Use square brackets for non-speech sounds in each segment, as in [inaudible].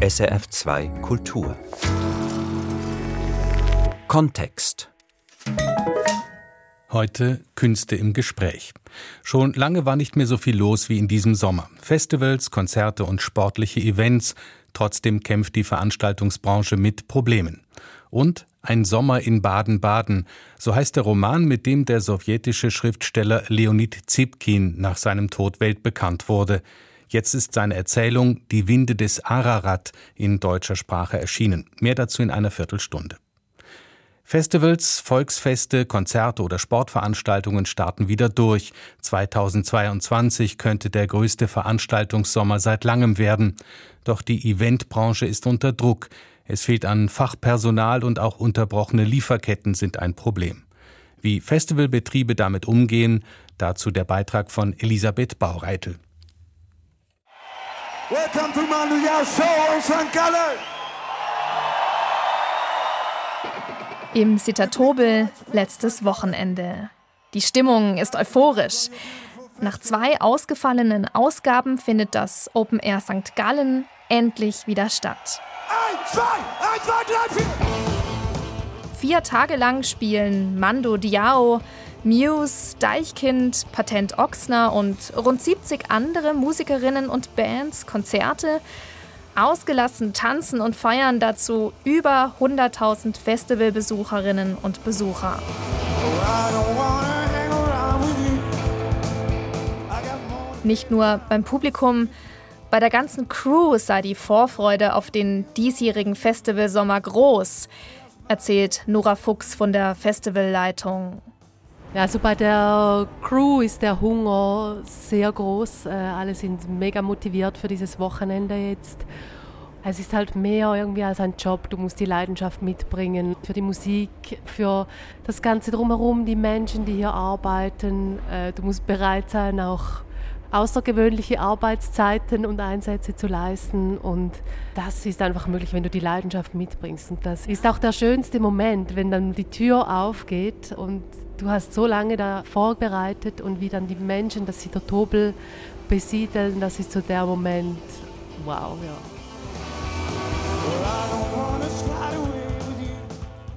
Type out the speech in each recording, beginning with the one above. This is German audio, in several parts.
SRF 2 Kultur Kontext Heute Künste im Gespräch. Schon lange war nicht mehr so viel los wie in diesem Sommer. Festivals, Konzerte und sportliche Events. Trotzdem kämpft die Veranstaltungsbranche mit Problemen. Und ein Sommer in Baden-Baden. So heißt der Roman, mit dem der sowjetische Schriftsteller Leonid Zipkin nach seinem Tod weltbekannt wurde. Jetzt ist seine Erzählung Die Winde des Ararat in deutscher Sprache erschienen. Mehr dazu in einer Viertelstunde. Festivals, Volksfeste, Konzerte oder Sportveranstaltungen starten wieder durch. 2022 könnte der größte Veranstaltungssommer seit langem werden. Doch die Eventbranche ist unter Druck. Es fehlt an Fachpersonal und auch unterbrochene Lieferketten sind ein Problem. Wie Festivalbetriebe damit umgehen, dazu der Beitrag von Elisabeth Baureitel. Welcome to my Show in St. Gallen. Im Sittatobel letztes Wochenende. Die Stimmung ist euphorisch. Nach zwei ausgefallenen Ausgaben findet das Open Air St. Gallen endlich wieder statt. Ein, zwei, ein, zwei, drei, vier. Vier Tage lang spielen Mando Diao, Muse, Deichkind, Patent Ochsner und rund 70 andere Musikerinnen und Bands Konzerte Ausgelassen tanzen und feiern dazu über 100.000 Festivalbesucherinnen und Besucher. Nicht nur beim Publikum, bei der ganzen Crew sei die Vorfreude auf den diesjährigen Festivalsommer groß, erzählt Nora Fuchs von der Festivalleitung. Ja, also bei der Crew ist der Hunger sehr groß. Äh, alle sind mega motiviert für dieses Wochenende jetzt. Es ist halt mehr irgendwie als ein Job. Du musst die Leidenschaft mitbringen für die Musik, für das Ganze drumherum, die Menschen, die hier arbeiten. Äh, du musst bereit sein, auch außergewöhnliche Arbeitszeiten und Einsätze zu leisten. Und das ist einfach möglich, wenn du die Leidenschaft mitbringst. Und das ist auch der schönste Moment, wenn dann die Tür aufgeht und du hast so lange da vorbereitet und wie dann die Menschen das Tobel besiedeln, das ist so der Moment, wow, ja.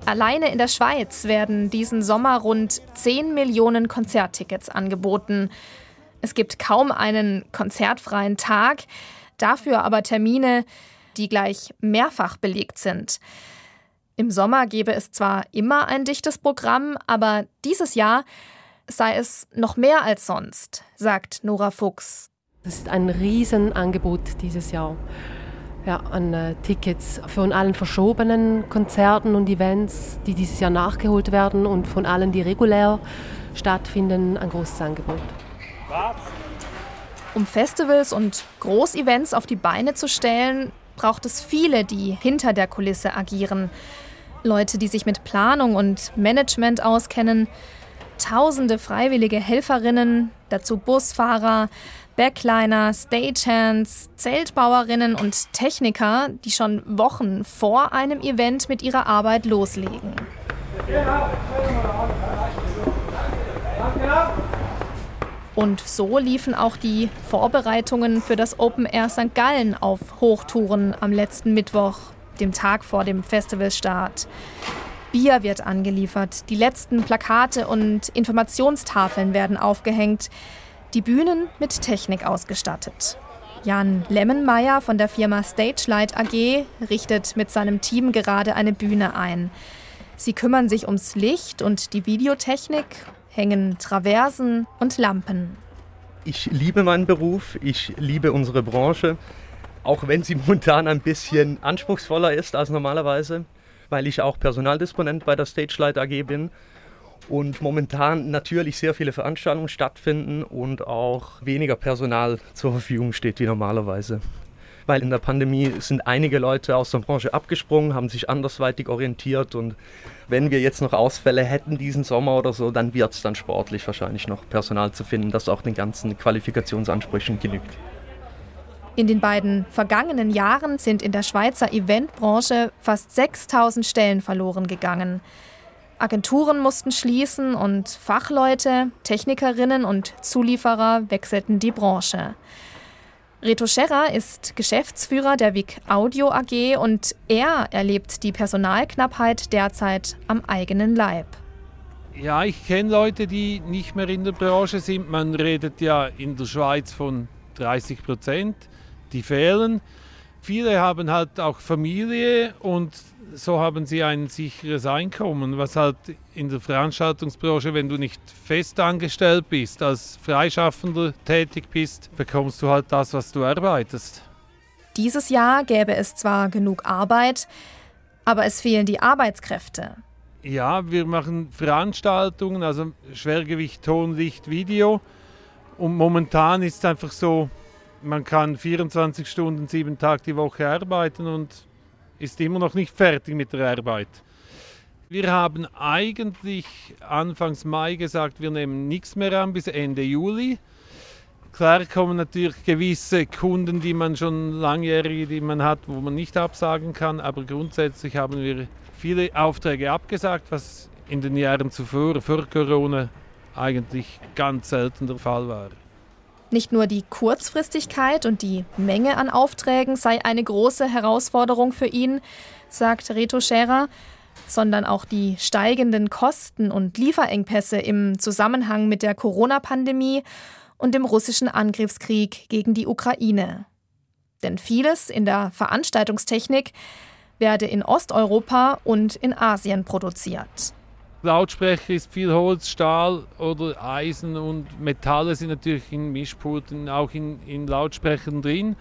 Alleine in der Schweiz werden diesen Sommer rund 10 Millionen Konzerttickets angeboten. Es gibt kaum einen konzertfreien Tag, dafür aber Termine, die gleich mehrfach belegt sind. Im Sommer gäbe es zwar immer ein dichtes Programm, aber dieses Jahr sei es noch mehr als sonst, sagt Nora Fuchs. Es ist ein Riesenangebot dieses Jahr ja, an äh, Tickets von allen verschobenen Konzerten und Events, die dieses Jahr nachgeholt werden und von allen, die regulär stattfinden, ein großes Angebot. Um Festivals und Großevents auf die Beine zu stellen, braucht es viele, die hinter der Kulisse agieren. Leute, die sich mit Planung und Management auskennen, tausende freiwillige Helferinnen, dazu Busfahrer, Backliner, Stagehands, Zeltbauerinnen und Techniker, die schon Wochen vor einem Event mit ihrer Arbeit loslegen. Und so liefen auch die Vorbereitungen für das Open Air St. Gallen auf Hochtouren am letzten Mittwoch dem Tag vor dem Festivalstart. Bier wird angeliefert, die letzten Plakate und Informationstafeln werden aufgehängt, die Bühnen mit Technik ausgestattet. Jan Lemmenmeier von der Firma Stagelight AG richtet mit seinem Team gerade eine Bühne ein. Sie kümmern sich ums Licht und die Videotechnik, hängen Traversen und Lampen. Ich liebe meinen Beruf, ich liebe unsere Branche auch wenn sie [laughs] momentan ein bisschen anspruchsvoller ist als normalerweise, weil ich auch Personaldisponent bei der Stagelight AG bin und momentan natürlich sehr viele Veranstaltungen stattfinden und auch weniger Personal zur Verfügung steht wie normalerweise. Weil in der Pandemie sind einige Leute aus der Branche abgesprungen, haben sich andersweitig orientiert und wenn wir jetzt noch Ausfälle hätten diesen Sommer oder so, dann wird es dann sportlich wahrscheinlich noch Personal zu finden, das auch den ganzen Qualifikationsansprüchen genügt. In den beiden vergangenen Jahren sind in der Schweizer Eventbranche fast 6000 Stellen verloren gegangen. Agenturen mussten schließen und Fachleute, Technikerinnen und Zulieferer wechselten die Branche. Reto Scherrer ist Geschäftsführer der WIC Audio AG und er erlebt die Personalknappheit derzeit am eigenen Leib. Ja, ich kenne Leute, die nicht mehr in der Branche sind. Man redet ja in der Schweiz von 30 Prozent, die fehlen. Viele haben halt auch Familie und so haben sie ein sicheres Einkommen, was halt in der Veranstaltungsbranche, wenn du nicht fest angestellt bist, als Freischaffender tätig bist, bekommst du halt das, was du arbeitest. Dieses Jahr gäbe es zwar genug Arbeit, aber es fehlen die Arbeitskräfte. Ja, wir machen Veranstaltungen, also Schwergewicht, Ton, Licht, Video. Und momentan ist es einfach so, man kann 24 Stunden, sieben Tage die Woche arbeiten und ist immer noch nicht fertig mit der Arbeit. Wir haben eigentlich Anfangs Mai gesagt, wir nehmen nichts mehr an bis Ende Juli. Klar kommen natürlich gewisse Kunden, die man schon langjährige, die man hat, wo man nicht absagen kann, aber grundsätzlich haben wir viele Aufträge abgesagt, was in den Jahren zuvor, vor Corona, eigentlich ganz selten der Fall war. Nicht nur die Kurzfristigkeit und die Menge an Aufträgen sei eine große Herausforderung für ihn, sagt Reto Scherer, sondern auch die steigenden Kosten und Lieferengpässe im Zusammenhang mit der Corona-Pandemie und dem russischen Angriffskrieg gegen die Ukraine. Denn vieles in der Veranstaltungstechnik werde in Osteuropa und in Asien produziert. Lautsprecher ist viel Holz, Stahl oder Eisen und Metalle sind natürlich in Mischpulten, auch in, in Lautsprechern drin.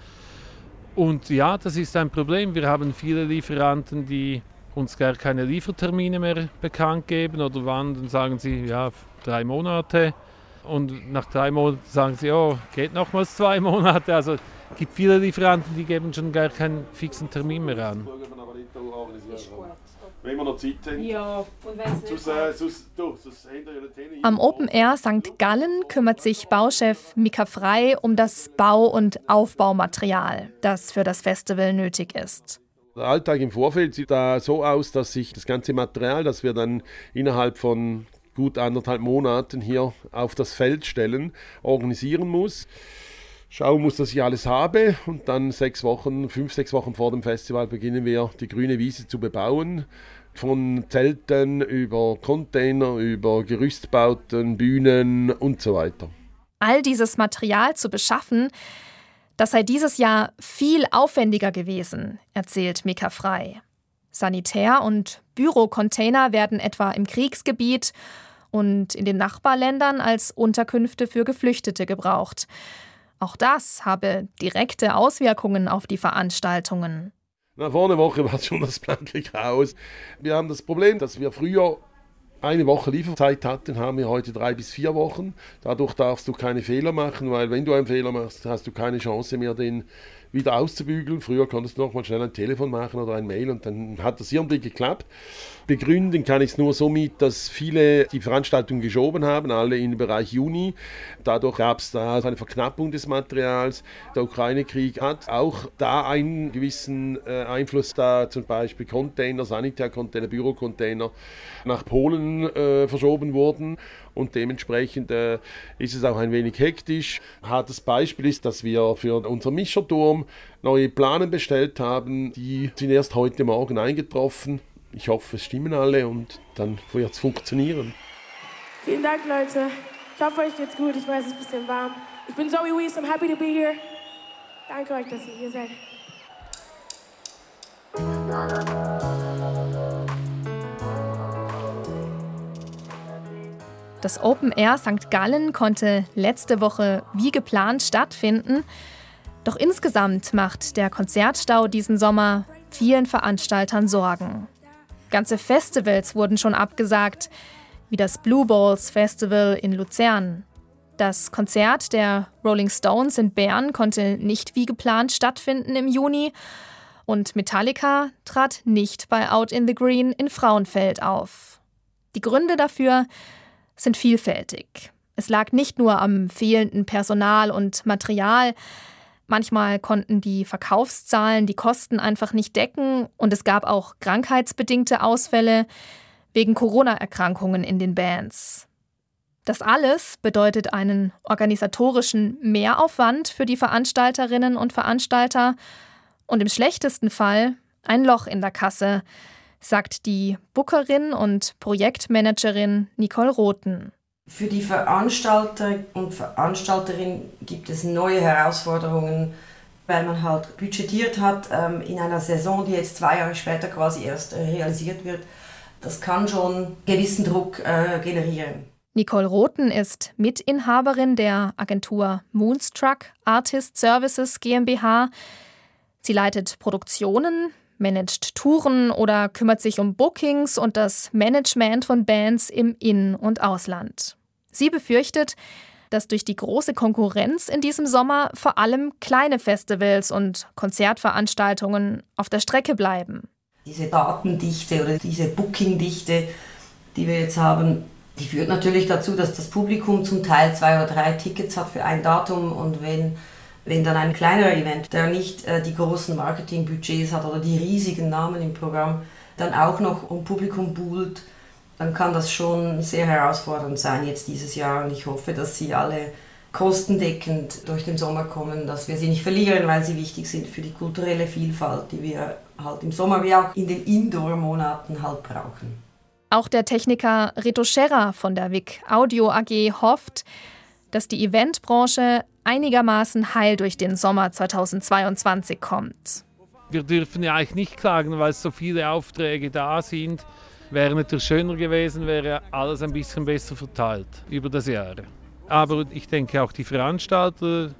Und ja, das ist ein Problem. Wir haben viele Lieferanten, die uns gar keine Liefertermine mehr bekannt geben oder wann, dann sagen sie, ja, drei Monate. Und nach drei Monaten sagen sie, oh, geht nochmals zwei [laughs] Monate. Also es gibt viele Lieferanten, die geben schon gar keinen fixen Termin mehr an wenn wir noch Zeit haben. Ja, und wenn es äh, sonst, du, sonst Am Open Air St. Gallen kümmert sich Bauchef Mika Frei um das Bau- und Aufbaumaterial, das für das Festival nötig ist. Der Alltag im Vorfeld sieht da so aus, dass sich das ganze Material, das wir dann innerhalb von gut anderthalb Monaten hier auf das Feld stellen, organisieren muss schauen muss, dass ich alles habe und dann sechs Wochen, fünf, sechs Wochen vor dem Festival beginnen wir die grüne Wiese zu bebauen von Zelten über Container, über Gerüstbauten, Bühnen und so weiter. All dieses Material zu beschaffen, das sei dieses Jahr viel aufwendiger gewesen, erzählt Mika Frei. Sanitär- und Bürocontainer werden etwa im Kriegsgebiet und in den Nachbarländern als Unterkünfte für Geflüchtete gebraucht. Auch das habe direkte Auswirkungen auf die Veranstaltungen. Na, vor einer Woche [laughs] war schon das blanke Chaos. Wir haben das Problem, dass wir früher eine Woche Lieferzeit hatten, haben wir heute drei bis vier Wochen. Dadurch darfst du keine Fehler machen, weil wenn du einen Fehler machst, hast du keine Chance mehr, den wieder auszubügeln. Früher konntest du noch mal schnell ein Telefon machen oder ein Mail und dann hat das irgendwie geklappt. Begründen kann ich es nur somit, dass viele die Veranstaltung geschoben haben, alle im Bereich Juni. Dadurch gab es da eine Verknappung des Materials. Der Ukraine-Krieg hat auch da einen gewissen äh, Einfluss da, zum Beispiel Container, Sanitärcontainer, Bürocontainer nach Polen äh, verschoben wurden und dementsprechend äh, ist es auch ein wenig hektisch. Hartes Beispiel ist, dass wir für unseren Mischerturm neue Planen bestellt haben. Die sind erst heute Morgen eingetroffen. Ich hoffe, es stimmen alle und dann wird es funktionieren. Vielen Dank, Leute. Ich hoffe, euch geht's gut. Ich weiß, es ist ein bisschen warm. Ich bin Zoe Weiss, I'm happy to be here. Danke euch, dass ihr hier seid. Das Open Air St. Gallen konnte letzte Woche wie geplant stattfinden. Doch insgesamt macht der Konzertstau diesen Sommer vielen Veranstaltern Sorgen. Ganze Festivals wurden schon abgesagt, wie das Blue Balls Festival in Luzern. Das Konzert der Rolling Stones in Bern konnte nicht wie geplant stattfinden im Juni und Metallica trat nicht bei Out in the Green in Frauenfeld auf. Die Gründe dafür sind vielfältig. Es lag nicht nur am fehlenden Personal und Material, Manchmal konnten die Verkaufszahlen die Kosten einfach nicht decken und es gab auch krankheitsbedingte Ausfälle wegen Corona-Erkrankungen in den Bands. Das alles bedeutet einen organisatorischen Mehraufwand für die Veranstalterinnen und Veranstalter und im schlechtesten Fall ein Loch in der Kasse, sagt die Bookerin und Projektmanagerin Nicole Rothen. Für die Veranstalter und Veranstalterinnen gibt es neue Herausforderungen, weil man halt budgetiert hat ähm, in einer Saison, die jetzt zwei Jahre später quasi erst äh, realisiert wird. Das kann schon gewissen Druck äh, generieren. Nicole Rothen ist Mitinhaberin der Agentur Moonstruck Artist Services GmbH. Sie leitet Produktionen, managt Touren oder kümmert sich um Bookings und das Management von Bands im In- und Ausland. Sie befürchtet, dass durch die große Konkurrenz in diesem Sommer vor allem kleine Festivals und Konzertveranstaltungen auf der Strecke bleiben. Diese Datendichte oder diese Bookingdichte, die wir jetzt haben, die führt natürlich dazu, dass das Publikum zum Teil zwei oder drei Tickets hat für ein Datum und wenn wenn dann ein kleinerer Event, der nicht äh, die großen Marketingbudgets hat oder die riesigen Namen im Programm, dann auch noch um Publikum buhlt, dann kann das schon sehr herausfordernd sein jetzt dieses Jahr. Und ich hoffe, dass sie alle kostendeckend durch den Sommer kommen, dass wir sie nicht verlieren, weil sie wichtig sind für die kulturelle Vielfalt, die wir halt im Sommer wie auch in den Indoor-Monaten halt brauchen. Auch der Techniker Rito Scherrer von der WIC Audio AG hofft, dass die Eventbranche einigermaßen heil durch den Sommer 2022 kommt. Wir dürfen ja eigentlich nicht klagen, weil so viele Aufträge da sind. Wäre natürlich schöner gewesen, wäre alles ein bisschen besser verteilt über das Jahr. Aber ich denke auch die Veranstalter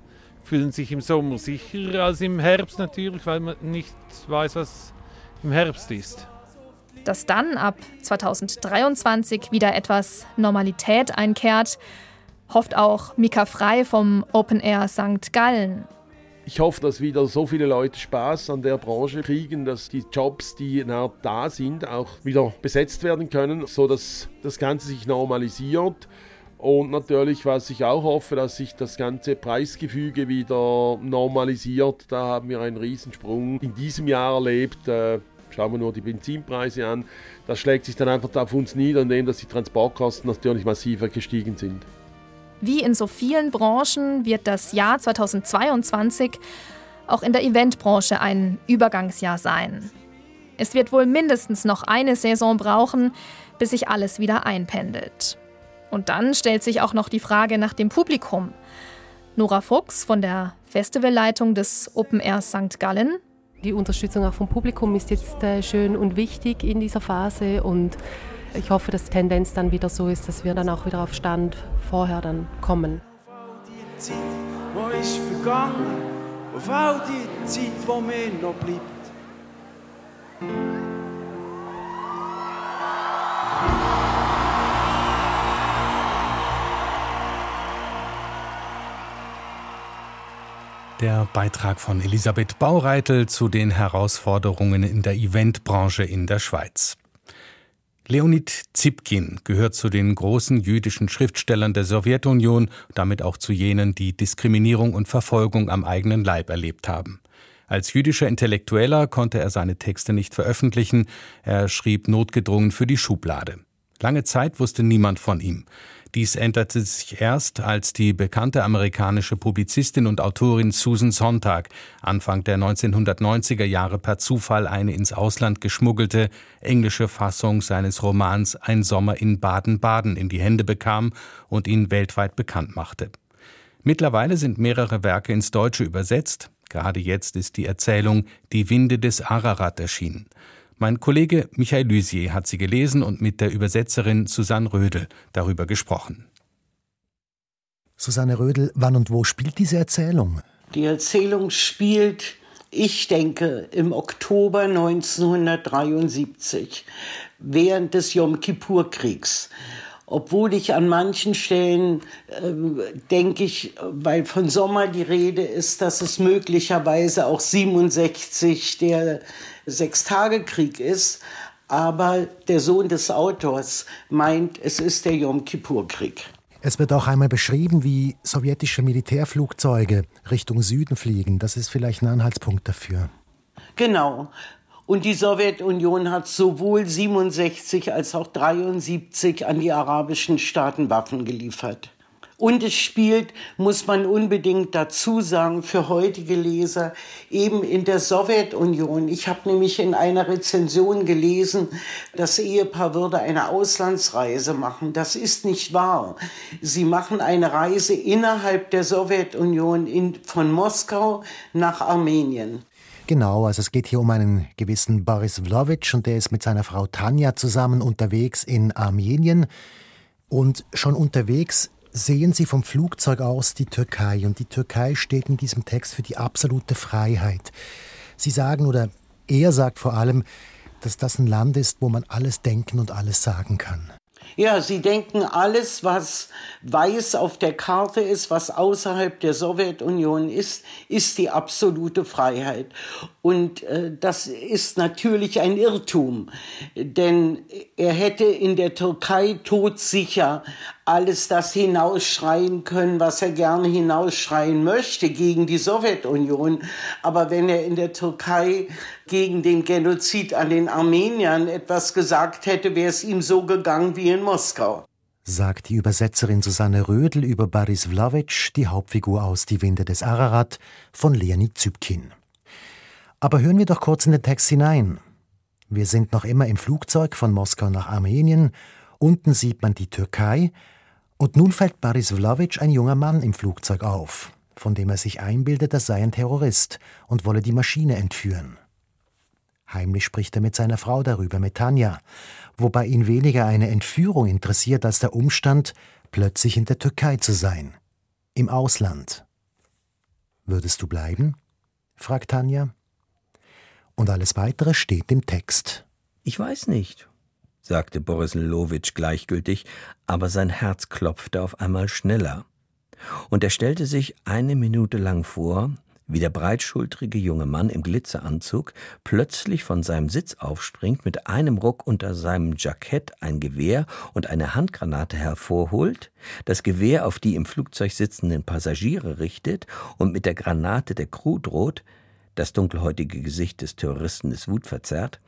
fühlen sich im Sommer sicherer als im Herbst natürlich, weil man nicht weiß, was im Herbst ist. Dass dann ab 2023 wieder etwas Normalität einkehrt, hofft auch Mika Frei vom Open Air St. Gallen. Ich hoffe, dass wieder so viele Leute Spaß an der Branche kriegen, dass die Jobs, die da sind, auch wieder besetzt werden können, sodass das Ganze sich normalisiert. Und natürlich, was ich auch hoffe, dass sich das ganze Preisgefüge wieder normalisiert. Da haben wir einen Riesensprung in diesem Jahr erlebt. Äh, schauen wir nur die Benzinpreise an. Das schlägt sich dann einfach auf uns nieder, indem dass die Transportkosten natürlich massiver gestiegen sind. Wie in so vielen Branchen wird das Jahr 2022 auch in der Eventbranche ein Übergangsjahr sein. Es wird wohl mindestens noch eine Saison brauchen, bis sich alles wieder einpendelt. Und dann stellt sich auch noch die Frage nach dem Publikum. Nora Fuchs von der Festivalleitung des Open Air St. Gallen. Die Unterstützung auch vom Publikum ist jetzt äh, schön und wichtig in dieser Phase und ich hoffe, dass die Tendenz dann wieder so ist, dass wir dann auch wieder auf Stand vorher dann kommen. Zeit, wo ist vergangen, auf all die Zeit, wo mir noch bleibt. Der Beitrag von Elisabeth Baureitel zu den Herausforderungen in der Eventbranche in der Schweiz. Leonid Zipkin gehört zu den großen jüdischen Schriftstellern der Sowjetunion, damit auch zu jenen, die Diskriminierung und Verfolgung am eigenen Leib erlebt haben. Als jüdischer Intellektueller konnte er seine Texte nicht veröffentlichen, er schrieb notgedrungen für die Schublade. Lange Zeit wusste niemand von ihm. Dies änderte sich erst, als die bekannte amerikanische Publizistin und Autorin Susan Sontag Anfang der 1990er Jahre per Zufall eine ins Ausland geschmuggelte englische Fassung seines Romans Ein Sommer in Baden-Baden in die Hände bekam und ihn weltweit bekannt machte. Mittlerweile sind mehrere Werke ins Deutsche übersetzt. Gerade jetzt ist die Erzählung Die Winde des Ararat erschienen. Mein Kollege Michael Lysier hat sie gelesen und mit der Übersetzerin Susanne Rödel darüber gesprochen. Susanne Rödel, wann und wo spielt diese Erzählung? Die Erzählung spielt, ich denke, im Oktober 1973, während des Yom Kippur-Kriegs obwohl ich an manchen Stellen äh, denke ich, weil von Sommer die Rede ist, dass es möglicherweise auch 67 der Sechstagekrieg ist. Aber der Sohn des Autors meint, es ist der Yom Kippur-Krieg. Es wird auch einmal beschrieben, wie sowjetische Militärflugzeuge Richtung Süden fliegen. Das ist vielleicht ein Anhaltspunkt dafür. Genau. Und die Sowjetunion hat sowohl 67 als auch 73 an die arabischen Staaten Waffen geliefert. Und es spielt, muss man unbedingt dazu sagen, für heutige Leser eben in der Sowjetunion. Ich habe nämlich in einer Rezension gelesen, das Ehepaar würde eine Auslandsreise machen. Das ist nicht wahr. Sie machen eine Reise innerhalb der Sowjetunion in, von Moskau nach Armenien. Genau, also es geht hier um einen gewissen Boris Vlovich und der ist mit seiner Frau Tanja zusammen unterwegs in Armenien. Und schon unterwegs sehen Sie vom Flugzeug aus die Türkei. Und die Türkei steht in diesem Text für die absolute Freiheit. Sie sagen, oder er sagt vor allem, dass das ein Land ist, wo man alles denken und alles sagen kann. Ja, sie denken, alles, was weiß auf der Karte ist, was außerhalb der Sowjetunion ist, ist die absolute Freiheit. Und äh, das ist natürlich ein Irrtum, denn er hätte in der Türkei todsicher alles das hinausschreien können, was er gerne hinausschreien möchte gegen die Sowjetunion. Aber wenn er in der Türkei gegen den Genozid an den Armeniern etwas gesagt hätte, wäre es ihm so gegangen wie in Moskau. Sagt die Übersetzerin Susanne Rödel über Boris Vlovich, die Hauptfigur aus Die Winde des Ararat von Leonid Zübkin. Aber hören wir doch kurz in den Text hinein. Wir sind noch immer im Flugzeug von Moskau nach Armenien. Unten sieht man die Türkei. Und nun fällt Boris Vlovich ein junger Mann im Flugzeug auf, von dem er sich einbildet, er sei ein Terrorist und wolle die Maschine entführen. Heimlich spricht er mit seiner Frau darüber, mit Tanja, wobei ihn weniger eine Entführung interessiert als der Umstand, plötzlich in der Türkei zu sein. Im Ausland. Würdest du bleiben? fragt Tanja. Und alles weitere steht im Text. Ich weiß nicht, sagte Boris Lowitsch gleichgültig, aber sein Herz klopfte auf einmal schneller. Und er stellte sich eine Minute lang vor, wie der breitschultrige junge Mann im Glitzeranzug plötzlich von seinem Sitz aufspringt, mit einem Ruck unter seinem Jackett ein Gewehr und eine Handgranate hervorholt, das Gewehr auf die im Flugzeug sitzenden Passagiere richtet und mit der Granate der Crew droht, das dunkelhäutige Gesicht des Terroristen ist wutverzerrt,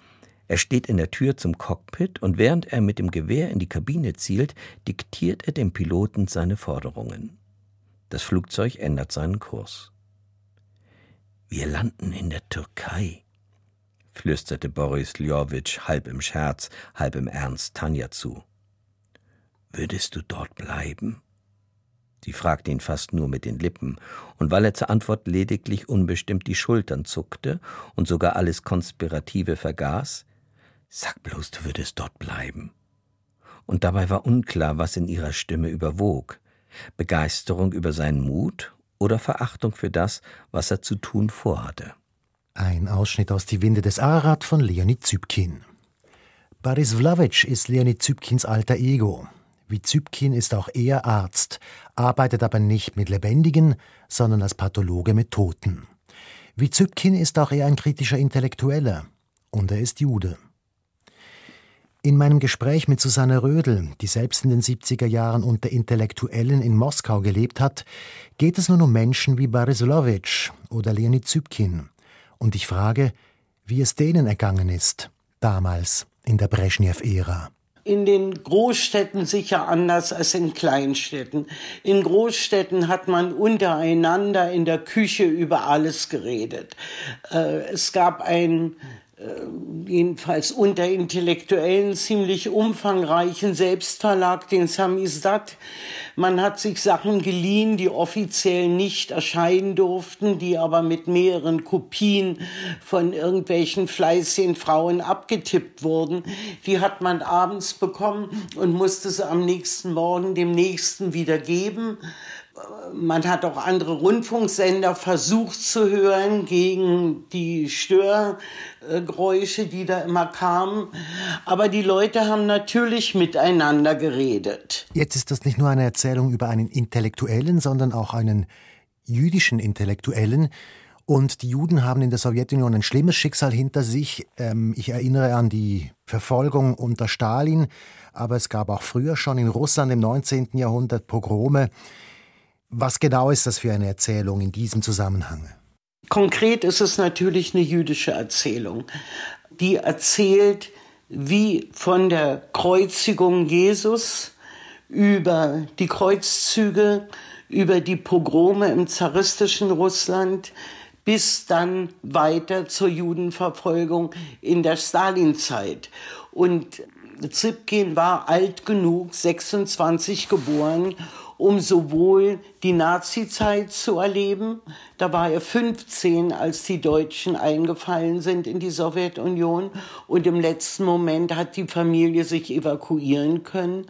er steht in der Tür zum Cockpit und während er mit dem Gewehr in die Kabine zielt, diktiert er dem Piloten seine Forderungen. Das Flugzeug ändert seinen Kurs. Wir landen in der Türkei, flüsterte Boris Ljowitsch halb im Scherz, halb im Ernst Tanja zu. Würdest du dort bleiben? Sie fragte ihn fast nur mit den Lippen, und weil er zur Antwort lediglich unbestimmt die Schultern zuckte und sogar alles Konspirative vergaß, sag bloß, du würdest dort bleiben. Und dabei war unklar, was in ihrer Stimme überwog Begeisterung über seinen Mut oder Verachtung für das, was er zu tun vorhatte. Ein Ausschnitt aus Die Winde des Ararat von Leonid Zübkin. Boris Vlavec ist Leonid Zübkins alter Ego. Wie Zübkin ist auch er Arzt, arbeitet aber nicht mit Lebendigen, sondern als Pathologe mit Toten. Wie Zübkin ist auch er ein kritischer Intellektueller. Und er ist Jude. In meinem Gespräch mit Susanne Rödel, die selbst in den 70er Jahren unter Intellektuellen in Moskau gelebt hat, geht es nun um Menschen wie Barislowitsch oder Leonid Zybkin. Und ich frage, wie es denen ergangen ist, damals in der Brezhnev-Ära in den Großstädten sicher anders als in Kleinstädten. In Großstädten hat man untereinander in der Küche über alles geredet. Äh, es gab ein jedenfalls unter Intellektuellen ziemlich umfangreichen Selbstverlag, den Samizdat. Man hat sich Sachen geliehen, die offiziell nicht erscheinen durften, die aber mit mehreren Kopien von irgendwelchen fleißigen Frauen abgetippt wurden. Die hat man abends bekommen und musste sie am nächsten Morgen dem Nächsten wieder geben man hat auch andere Rundfunksender versucht zu hören gegen die Störgeräusche, die da immer kamen. Aber die Leute haben natürlich miteinander geredet. Jetzt ist das nicht nur eine Erzählung über einen Intellektuellen, sondern auch einen jüdischen Intellektuellen. Und die Juden haben in der Sowjetunion ein schlimmes Schicksal hinter sich. Ähm, ich erinnere an die Verfolgung unter Stalin, aber es gab auch früher schon in Russland im 19. Jahrhundert Pogrome. Was genau ist das für eine Erzählung in diesem Zusammenhang? Konkret ist es natürlich eine jüdische Erzählung. die erzählt, wie von der Kreuzigung Jesus über die Kreuzzüge, über die Pogrome im zaristischen Russland bis dann weiter zur Judenverfolgung in der Stalinzeit. Und Zipkin war alt genug, 26 geboren, um sowohl die Nazizeit zu erleben, da war er 15, als die Deutschen eingefallen sind in die Sowjetunion und im letzten Moment hat die Familie sich evakuieren können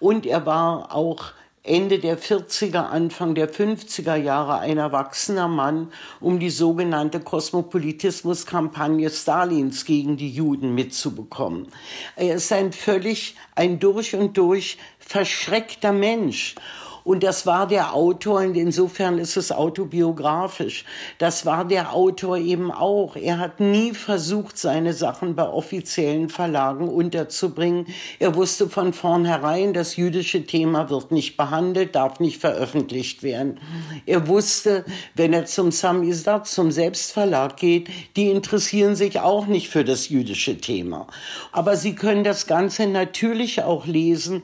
und er war auch Ende der 40er, Anfang der 50er Jahre ein erwachsener Mann, um die sogenannte Kosmopolitismus-Kampagne Stalins gegen die Juden mitzubekommen. Er ist ein völlig, ein durch und durch verschreckter Mensch. Und das war der Autor, und insofern ist es autobiografisch. Das war der Autor eben auch. Er hat nie versucht, seine Sachen bei offiziellen Verlagen unterzubringen. Er wusste von vornherein, das jüdische Thema wird nicht behandelt, darf nicht veröffentlicht werden. Er wusste, wenn er zum Samizdat, zum Selbstverlag geht, die interessieren sich auch nicht für das jüdische Thema. Aber sie können das Ganze natürlich auch lesen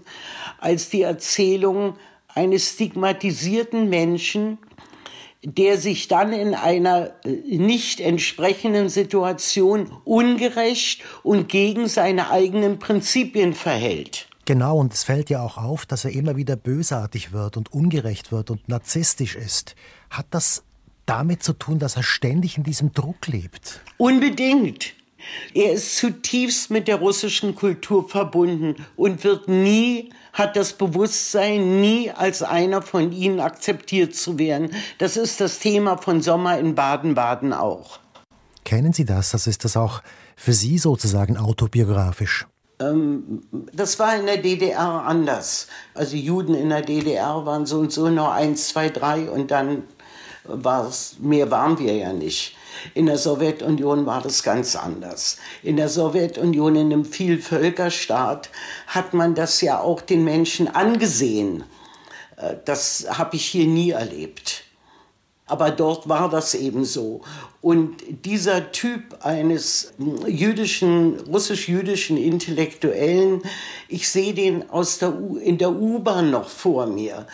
als die Erzählung eines stigmatisierten Menschen, der sich dann in einer äh, nicht entsprechenden Situation ungerecht und gegen seine eigenen Prinzipien verhält. Genau, und es fällt ja auch auf, dass er immer wieder bösartig wird und ungerecht wird und narzisstisch ist. Hat das damit zu tun, dass er ständig in diesem Druck lebt? Unbedingt. Er ist zutiefst mit der russischen Kultur verbunden und wird nie, hat das Bewusstsein, nie als einer von ihnen akzeptiert zu werden. Das ist das Thema von Sommer in Baden-Baden auch. Kennen Sie das? Das ist das auch für Sie sozusagen autobiografisch? Ähm, das war in der DDR anders. Also Juden in der DDR waren so und so nur eins, zwei, drei und dann war es, mehr waren wir ja nicht. In der Sowjetunion war das ganz anders. In der Sowjetunion, in einem Vielvölkerstaat, hat man das ja auch den Menschen angesehen. Äh, das habe ich hier nie erlebt. Aber dort war das eben so. Und dieser Typ eines jüdischen, russisch-jüdischen Intellektuellen, ich sehe den aus der U in der U-Bahn noch vor mir.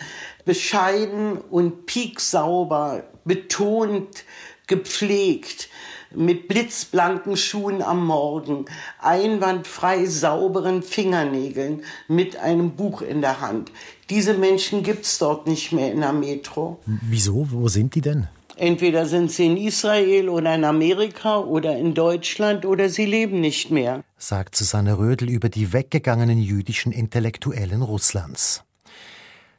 Bescheiden und pieksauber, betont gepflegt, mit blitzblanken Schuhen am Morgen, einwandfrei sauberen Fingernägeln, mit einem Buch in der Hand. Diese Menschen gibt's dort nicht mehr in der Metro. Wieso? Wo sind die denn? Entweder sind sie in Israel oder in Amerika oder in Deutschland oder sie leben nicht mehr, sagt Susanne Rödel über die weggegangenen jüdischen Intellektuellen Russlands.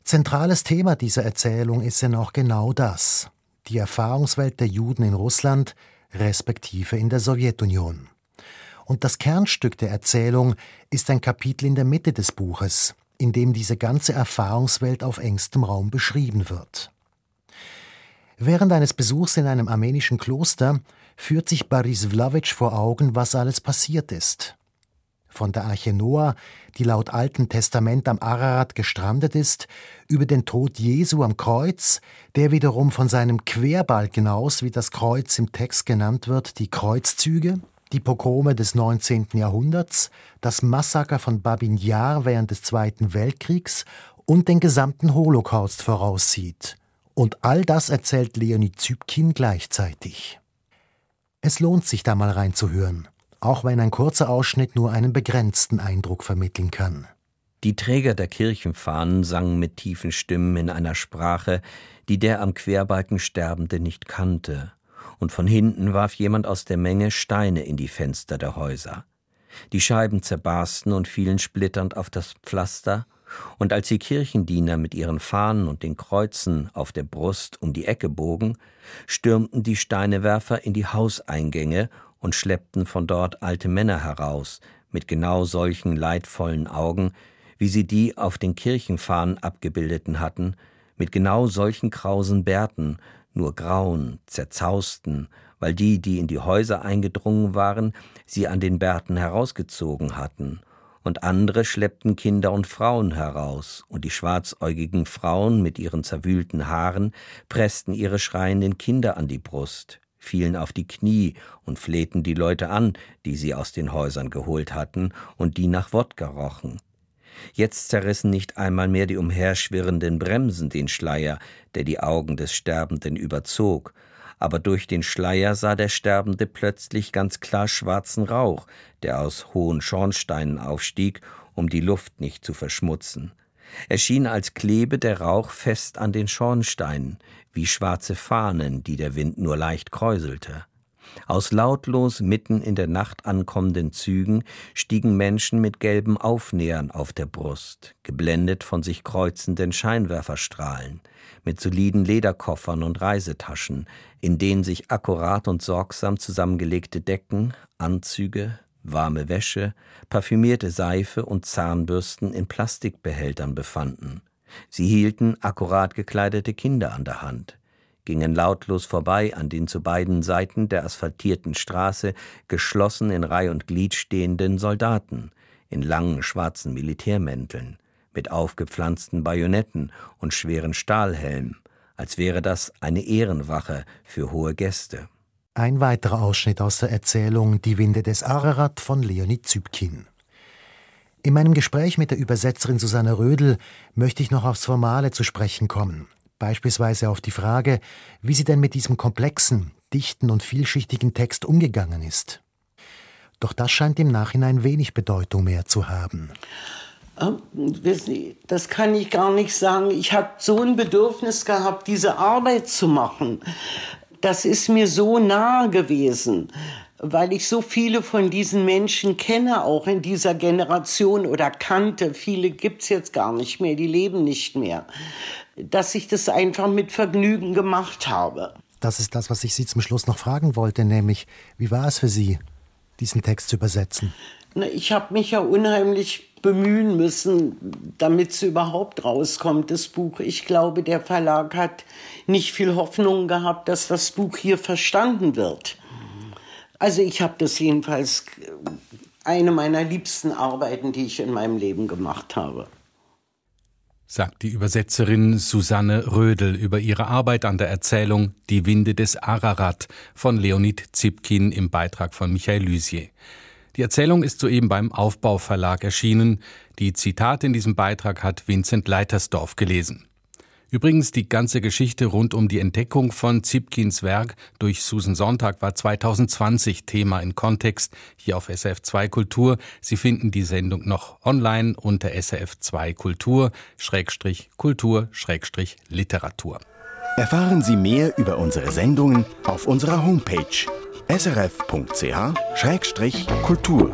Zentrales Thema dieser Erzählung ist ja noch genau das die Erfahrungswelt der Juden in Russland respektive in der Sowjetunion. Und das Kernstück der Erzählung ist ein Kapitel in der Mitte des Buches, in dem diese ganze Erfahrungswelt auf engstem Raum beschrieben wird. Während eines Besuchs in einem armenischen Kloster führt sich Boris Vlavic vor Augen, was alles passiert ist von der Arche Noah, die laut Alten Testament am Ararat gestrandet ist, über den Tod Jesu am Kreuz, der wiederum von seinem Querbalken aus, wie das Kreuz im Text genannt wird, die Kreuzzüge, die Pogrome des 19. Jahrhunderts, das Massaker von Babin Yar während des Zweiten Weltkriegs und den gesamten Holocaust voraussieht. Und all das erzählt Leonie Zübkin gleichzeitig. Es lohnt sich da mal reinzuhören auch wenn ein kurzer Ausschnitt nur einen begrenzten Eindruck vermitteln kann. Die Träger der Kirchenfahnen sangen mit tiefen Stimmen in einer Sprache, die der am Querbalken Sterbende nicht kannte, und von hinten warf jemand aus der Menge Steine in die Fenster der Häuser. Die Scheiben zerbarsten und fielen splitternd auf das Pflaster, und als die Kirchendiener mit ihren Fahnen und den Kreuzen auf der Brust um die Ecke bogen, stürmten die Steinewerfer in die Hauseingänge und schleppten von dort alte Männer heraus, mit genau solchen leidvollen Augen, wie sie die auf den Kirchenfahnen abgebildeten hatten, mit genau solchen krausen Bärten, nur grauen, zerzausten, weil die, die in die Häuser eingedrungen waren, sie an den Bärten herausgezogen hatten, und andere schleppten Kinder und Frauen heraus, und die schwarzäugigen Frauen mit ihren zerwühlten Haaren pressten ihre schreienden Kinder an die Brust, fielen auf die Knie und flehten die Leute an, die sie aus den Häusern geholt hatten und die nach Wodka rochen. Jetzt zerrissen nicht einmal mehr die umherschwirrenden Bremsen den Schleier, der die Augen des Sterbenden überzog, aber durch den Schleier sah der Sterbende plötzlich ganz klar schwarzen Rauch, der aus hohen Schornsteinen aufstieg, um die Luft nicht zu verschmutzen. Er schien, als klebe der Rauch fest an den Schornsteinen, wie schwarze Fahnen, die der Wind nur leicht kräuselte. Aus lautlos mitten in der Nacht ankommenden Zügen stiegen Menschen mit gelben Aufnähern auf der Brust, geblendet von sich kreuzenden Scheinwerferstrahlen, mit soliden Lederkoffern und Reisetaschen, in denen sich akkurat und sorgsam zusammengelegte Decken, Anzüge, warme Wäsche, parfümierte Seife und Zahnbürsten in Plastikbehältern befanden. Sie hielten akkurat gekleidete Kinder an der Hand gingen lautlos vorbei an den zu beiden Seiten der asphaltierten Straße geschlossen in Reih und Glied stehenden Soldaten in langen schwarzen Militärmänteln, mit aufgepflanzten Bajonetten und schweren Stahlhelmen, als wäre das eine Ehrenwache für hohe Gäste. Ein weiterer Ausschnitt aus der Erzählung Die Winde des Ararat von Leonid Zübkin. In meinem Gespräch mit der Übersetzerin Susanne Rödel möchte ich noch aufs Formale zu sprechen kommen beispielsweise auf die Frage, wie sie denn mit diesem komplexen, dichten und vielschichtigen Text umgegangen ist. Doch das scheint im Nachhinein wenig Bedeutung mehr zu haben. Ähm, das kann ich gar nicht sagen. Ich habe so ein Bedürfnis gehabt, diese Arbeit zu machen. Das ist mir so nahe gewesen, weil ich so viele von diesen Menschen kenne, auch in dieser Generation oder kannte. Viele gibt es jetzt gar nicht mehr, die leben nicht mehr dass ich das einfach mit Vergnügen gemacht habe. Das ist das, was ich Sie zum Schluss noch fragen wollte, nämlich, wie war es für Sie, diesen Text zu übersetzen? Ich habe mich ja unheimlich bemühen müssen, damit es überhaupt rauskommt, das Buch. Ich glaube, der Verlag hat nicht viel Hoffnung gehabt, dass das Buch hier verstanden wird. Also ich habe das jedenfalls eine meiner liebsten Arbeiten, die ich in meinem Leben gemacht habe sagt die Übersetzerin Susanne Rödel über ihre Arbeit an der Erzählung Die Winde des Ararat von Leonid Zipkin im Beitrag von Michael Lysier. Die Erzählung ist soeben beim Aufbauverlag erschienen. Die Zitate in diesem Beitrag hat Vincent Leitersdorf gelesen. Übrigens, die ganze Geschichte rund um die Entdeckung von Zipkins Werk durch Susan Sonntag war 2020 Thema in Kontext hier auf SRF2 Kultur. Sie finden die Sendung noch online unter SRF2 Kultur, Schrägstrich Kultur, Schrägstrich Literatur. Erfahren Sie mehr über unsere Sendungen auf unserer Homepage srf.ch-kultur.